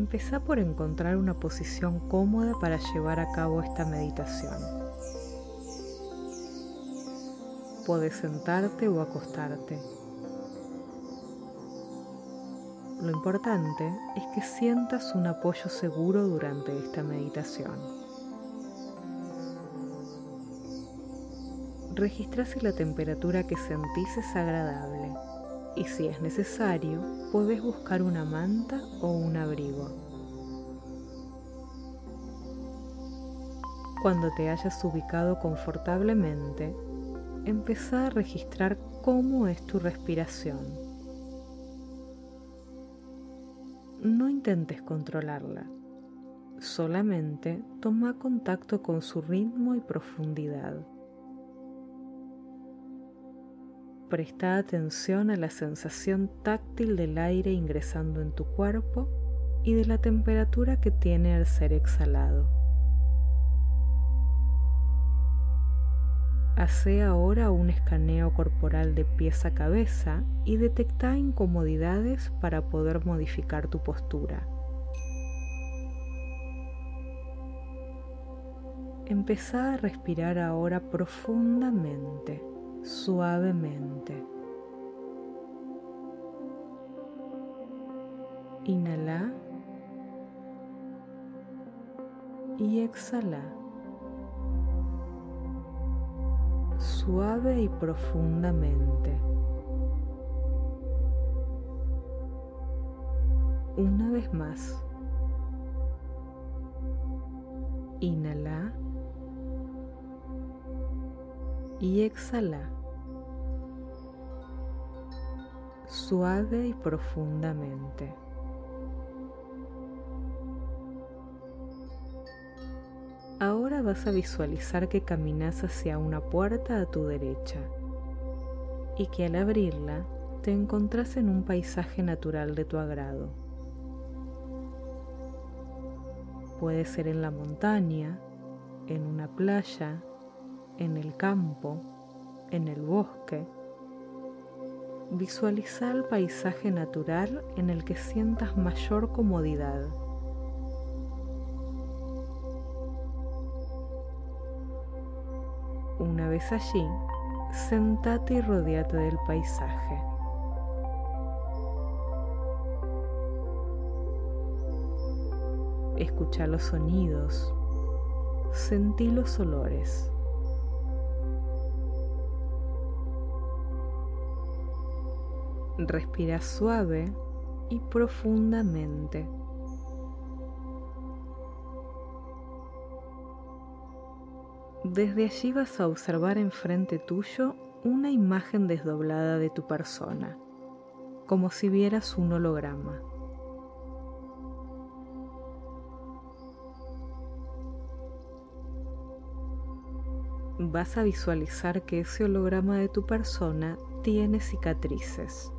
Empezá por encontrar una posición cómoda para llevar a cabo esta meditación. Puedes sentarte o acostarte. Lo importante es que sientas un apoyo seguro durante esta meditación. registra si la temperatura que sentís es agradable y si es necesario, puedes buscar una manta o un abrigo. Cuando te hayas ubicado confortablemente, empezá a registrar cómo es tu respiración. No intentes controlarla, solamente toma contacto con su ritmo y profundidad. Presta atención a la sensación táctil del aire ingresando en tu cuerpo y de la temperatura que tiene al ser exhalado. Hace ahora un escaneo corporal de pies a cabeza y detecta incomodidades para poder modificar tu postura. Empezá a respirar ahora profundamente suavemente. Inhala y exhala. Suave y profundamente. Una vez más. Inhala y exhala suave y profundamente. Ahora vas a visualizar que caminas hacia una puerta a tu derecha y que al abrirla te encontrás en un paisaje natural de tu agrado. Puede ser en la montaña, en una playa, en el campo, en el bosque. Visualiza el paisaje natural en el que sientas mayor comodidad. Una vez allí, sentate y rodeate del paisaje. Escucha los sonidos, sentí los olores. Respira suave y profundamente. Desde allí vas a observar enfrente tuyo una imagen desdoblada de tu persona, como si vieras un holograma. Vas a visualizar que ese holograma de tu persona tiene cicatrices.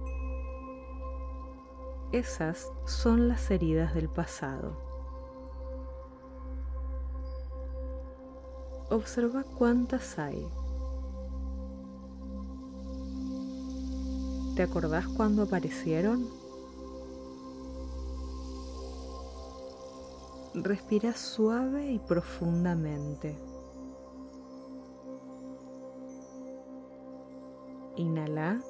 Esas son las heridas del pasado. Observa cuántas hay. ¿Te acordás cuándo aparecieron? Respira suave y profundamente. Inhala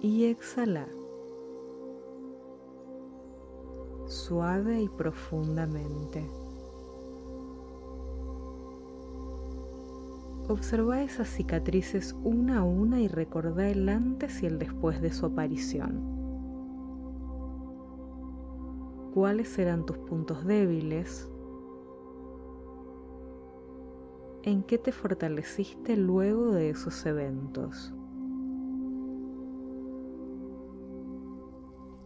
y exhala suave y profundamente. Observa esas cicatrices una a una y recordá el antes y el después de su aparición. ¿Cuáles eran tus puntos débiles? ¿En qué te fortaleciste luego de esos eventos?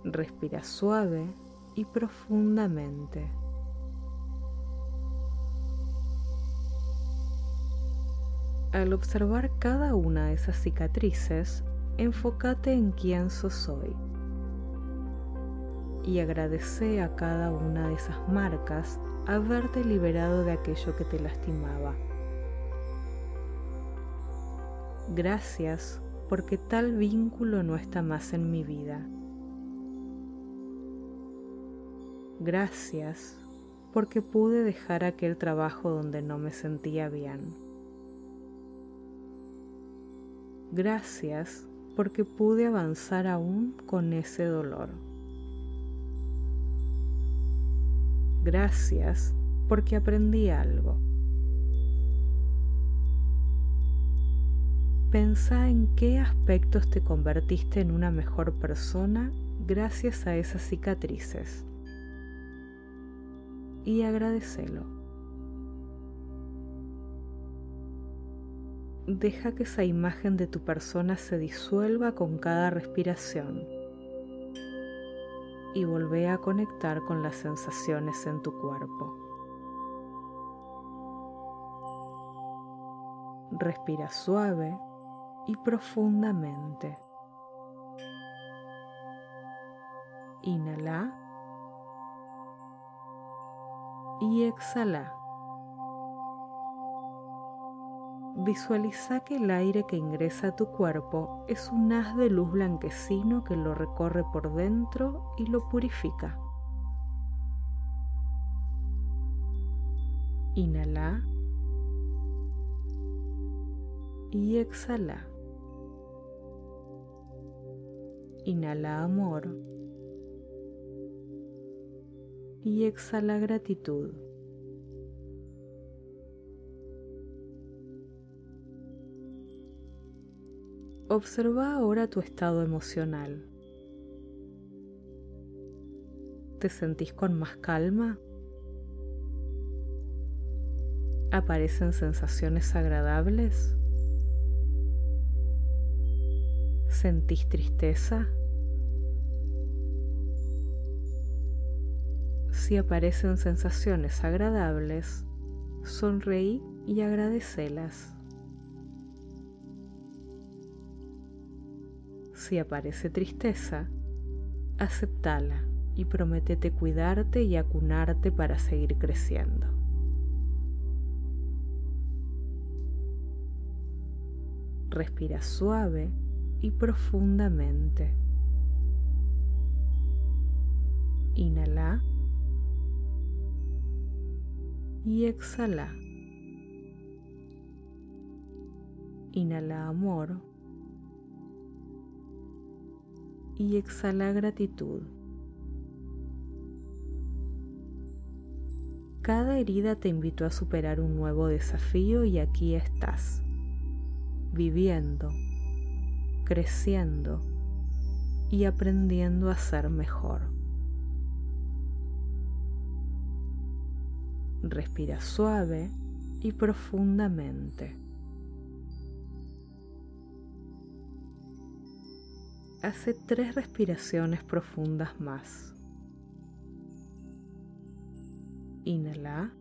Respira suave y profundamente. Al observar cada una de esas cicatrices, enfócate en quién sos hoy y agradece a cada una de esas marcas haberte liberado de aquello que te lastimaba. Gracias porque tal vínculo no está más en mi vida. Gracias porque pude dejar aquel trabajo donde no me sentía bien. Gracias porque pude avanzar aún con ese dolor. Gracias porque aprendí algo. Pensa en qué aspectos te convertiste en una mejor persona gracias a esas cicatrices y agradecelo. Deja que esa imagen de tu persona se disuelva con cada respiración y volvé a conectar con las sensaciones en tu cuerpo. Respira suave y profundamente. Inhala y exhala. Visualiza que el aire que ingresa a tu cuerpo es un haz de luz blanquecino que lo recorre por dentro y lo purifica. Inhala y exhala. Inhala amor y exhala gratitud. Observa ahora tu estado emocional. ¿Te sentís con más calma? ¿Aparecen sensaciones agradables? ¿Sentís tristeza? Si aparecen sensaciones agradables, sonreí y agradecelas. Si aparece tristeza, aceptala y prométete cuidarte y acunarte para seguir creciendo. Respira suave y profundamente. Inhala y exhala. Inhala amor y exhala gratitud. Cada herida te invitó a superar un nuevo desafío y aquí estás, viviendo, creciendo y aprendiendo a ser mejor. Respira suave y profundamente. Hace tres respiraciones profundas más. Inhala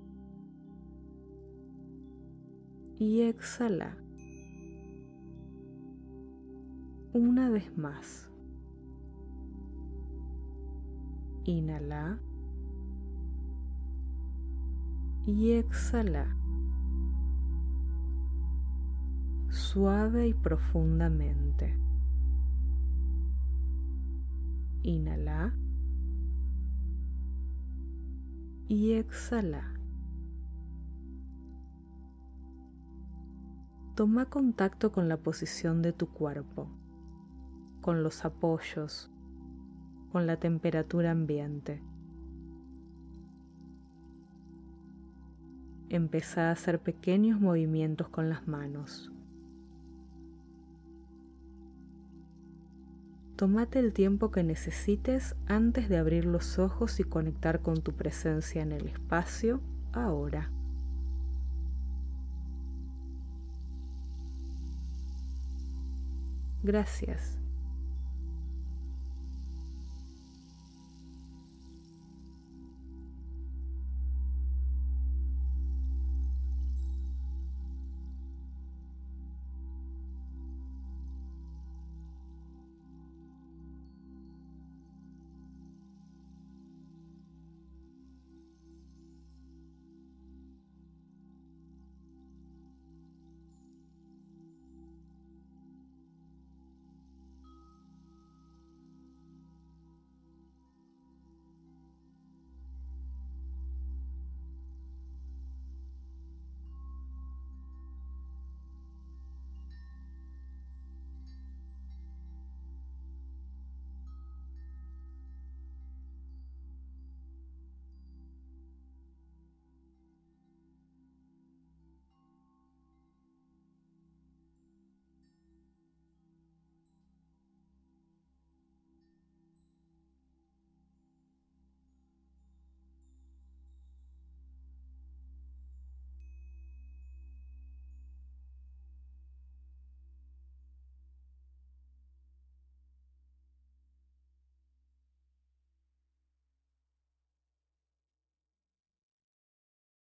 y exhala. Una vez más. Inhala y exhala suave y profundamente. Inhala y exhala. Toma contacto con la posición de tu cuerpo, con los apoyos, con la temperatura ambiente. Empieza a hacer pequeños movimientos con las manos. Tómate el tiempo que necesites antes de abrir los ojos y conectar con tu presencia en el espacio ahora. Gracias